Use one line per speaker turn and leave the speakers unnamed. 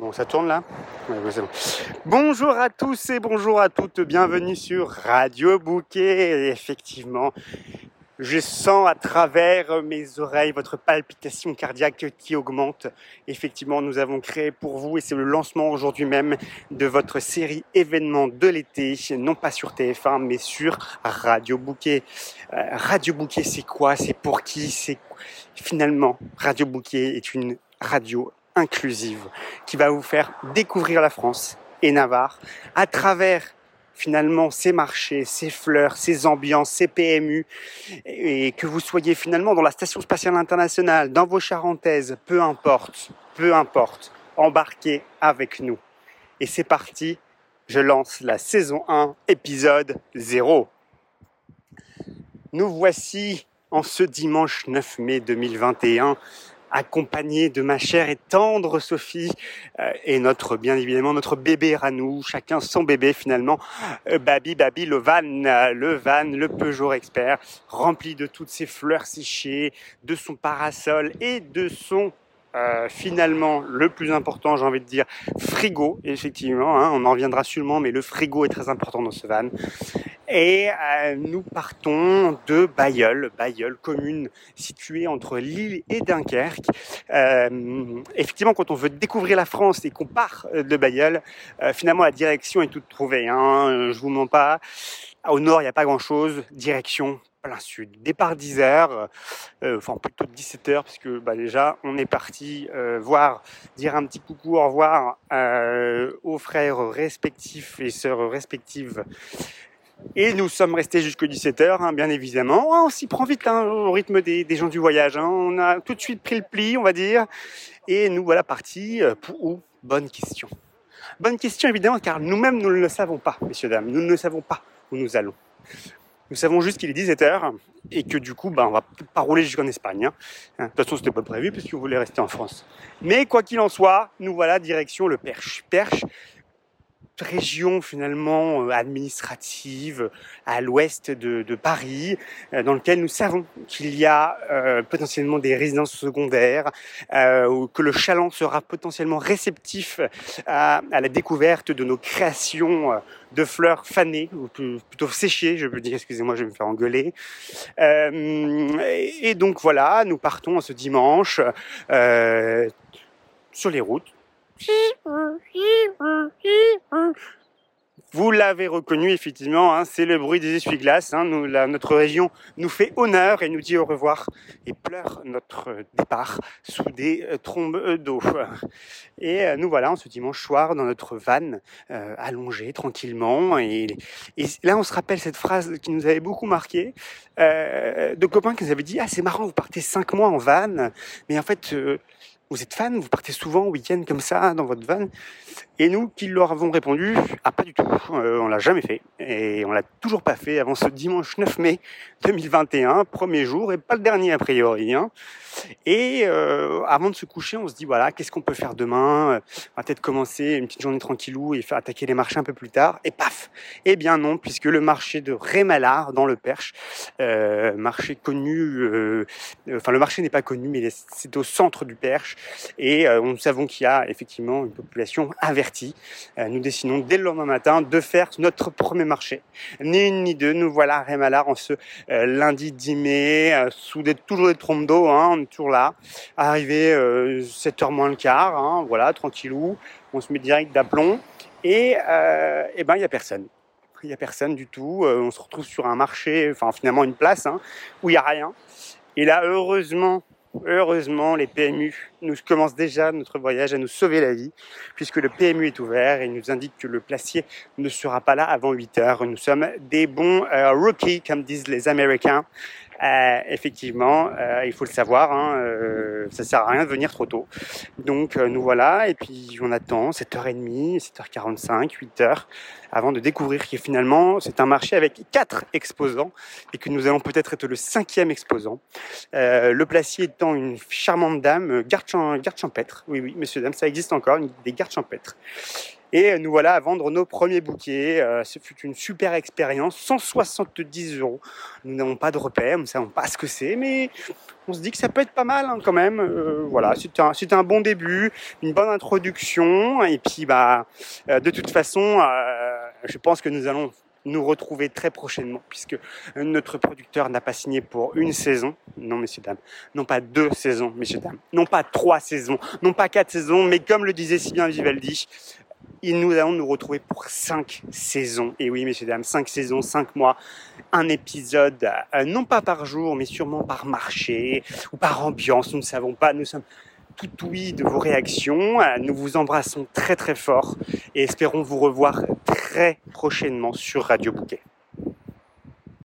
Bon, ça tourne là Bonjour à tous et bonjour à toutes, bienvenue sur Radio Bouquet. effectivement, je sens à travers mes oreilles votre palpitation cardiaque qui augmente. Effectivement, nous avons créé pour vous, et c'est le lancement aujourd'hui même, de votre série événement de l'été, non pas sur TF1, mais sur Radio Bouquet. Euh, Radio Bouquet, c'est quoi? C'est pour qui? C'est Finalement, Radio Bouquet est une radio inclusive qui va vous faire découvrir la France et Navarre à travers finalement ces marchés, ces fleurs, ces ambiances, ces PMU, et que vous soyez finalement dans la Station spatiale internationale, dans vos charentaises, peu importe, peu importe, embarquez avec nous. Et c'est parti, je lance la saison 1, épisode 0. Nous voici en ce dimanche 9 mai 2021 accompagné de ma chère et tendre Sophie euh, et notre bien évidemment notre bébé Ranou, chacun son bébé finalement, euh, Babi Babi le van, le van, le Peugeot expert, rempli de toutes ses fleurs séchées, de son parasol et de son euh, finalement le plus important, j'ai envie de dire, frigo, effectivement, hein, on en reviendra sûrement, mais le frigo est très important dans ce van. Et euh, nous partons de Bayeul, Bayeul, commune située entre Lille et Dunkerque. Euh, effectivement, quand on veut découvrir la France et qu'on part de Bayeul, finalement la direction est toute trouvée. Hein, je vous mens pas. Au nord, il n'y a pas grand-chose. Direction Départ 10 heures, euh, enfin plutôt 17 heures, parce que bah, déjà on est parti euh, voir, dire un petit coucou, au revoir euh, aux frères respectifs et sœurs respectives. Et nous sommes restés jusqu'à 17 heures, hein, bien évidemment. On s'y prend vite hein, au rythme des, gens du voyage. Hein. On a tout de suite pris le pli, on va dire. Et nous voilà partis pour où? Bonne question. Bonne question évidemment, car nous-mêmes nous ne le savons pas, messieurs dames. Nous ne savons pas où nous allons. Nous savons juste qu'il est 17h et que du coup, bah, on va pas rouler jusqu'en Espagne. Hein. De toute façon, c'était pas prévu puisqu'on voulait rester en France. Mais quoi qu'il en soit, nous voilà direction le Perche. Perche, région finalement euh, administrative à l'ouest de, Paris, euh, dans lequel nous savons qu'il y a euh, potentiellement des résidences secondaires, euh, que le chaland sera potentiellement réceptif à, la découverte de nos créations de fleurs fanées, ou plutôt séchées, je peux dire, excusez-moi, je vais me faire engueuler. et, donc voilà, nous partons ce dimanche sur les routes vous l'avez reconnu effectivement, hein, c'est le bruit des essuie-glaces. Hein, notre région nous fait honneur et nous dit au revoir et pleure notre départ sous des euh, trombes euh, d'eau. Et euh, nous voilà en ce dimanche soir dans notre van allongé tranquillement. Et, là on se rappelle cette phrase qui nous avait beaucoup marqué de copains qui nous avaient dit ah c'est marrant vous partez cinq mois en van, mais en fait vous êtes fan, vous partez souvent au week-end comme ça dans votre van Et nous qui leur avons répondu, ah pas du tout, euh, on l'a jamais fait et on l'a toujours pas fait avant ce dimanche 9 mai 2021, premier jour et pas le dernier a priori. Hein. Et euh, avant de se coucher, on se dit voilà, qu'est-ce qu'on peut faire demain? On va peut-être commencer une petite journée tranquillou et faire attaquer les marchés un peu plus tard. Et paf Eh bien non, puisque le marché de Rémalard dans le Perche, euh, marché connu, euh, enfin le marché n'est pas connu, mais c'est au centre du Perche. Et nous savons qu'il y a effectivement une population avertie. nous décidons dès le lendemain matin de faire notre premier marché. Ni une ni deux, nous voilà à Rémalard en ce lundi 10 mai, sous toujours des trompes d'eau. Hein, toujours là. Arrivé 7h euh, moins le quart, hein, voilà, tranquillou. On se met direct d'aplomb. Et, euh, et ben, il n'y a personne. Il n'y a personne du tout. Euh, on se retrouve sur un marché, enfin finalement une place, hein, où il n'y a rien. Et là, heureusement, heureusement, les PMU nous commencent déjà notre voyage à nous sauver la vie, puisque le PMU est ouvert et nous indique que le placier ne sera pas là avant 8 heures. Nous sommes des bons rookies, comme disent les Américains. Euh, effectivement, euh, il faut le savoir, hein, euh, ça sert à rien de venir trop tôt. Donc euh, nous voilà, et puis on attend 7h30, 7h45, 8h, avant de découvrir que finalement c'est un marché avec quatre exposants et que nous allons peut-être être le cinquième exposant. le placier étant une charmante dame, garde, garde champêtre. Oui, oui, messieurs, dames, ça existe encore, des gardes champêtres. Et nous voilà à vendre nos premiers bouquets. Euh, ce fut une super expérience, 170 euros. Nous n'avons pas de repères, nous ne savons pas ce que c'est, mais on se dit que ça peut être pas mal hein, quand même. Euh, voilà, c'était un, bon début, une bonne introduction. Et puis, bah, euh, de toute façon, je pense que nous allons nous retrouver très prochainement, puisque notre producteur n'a pas signé pour une saison, non messieurs dames, non pas deux saisons, messieurs dames, non pas trois saisons, non pas quatre saisons, mais comme le disait si bien Vivaldi, nous allons nous retrouver pour cinq saisons. Et oui, messieurs dames, cinq saisons, cinq mois, un épisode, euh, non pas par jour, mais sûrement par marché ou par ambiance. Nous ne savons pas. Nous sommes tout oui de vos réactions. Euh, nous vous embrassons très très fort et espérons vous revoir très prochainement sur Radio Bouquet.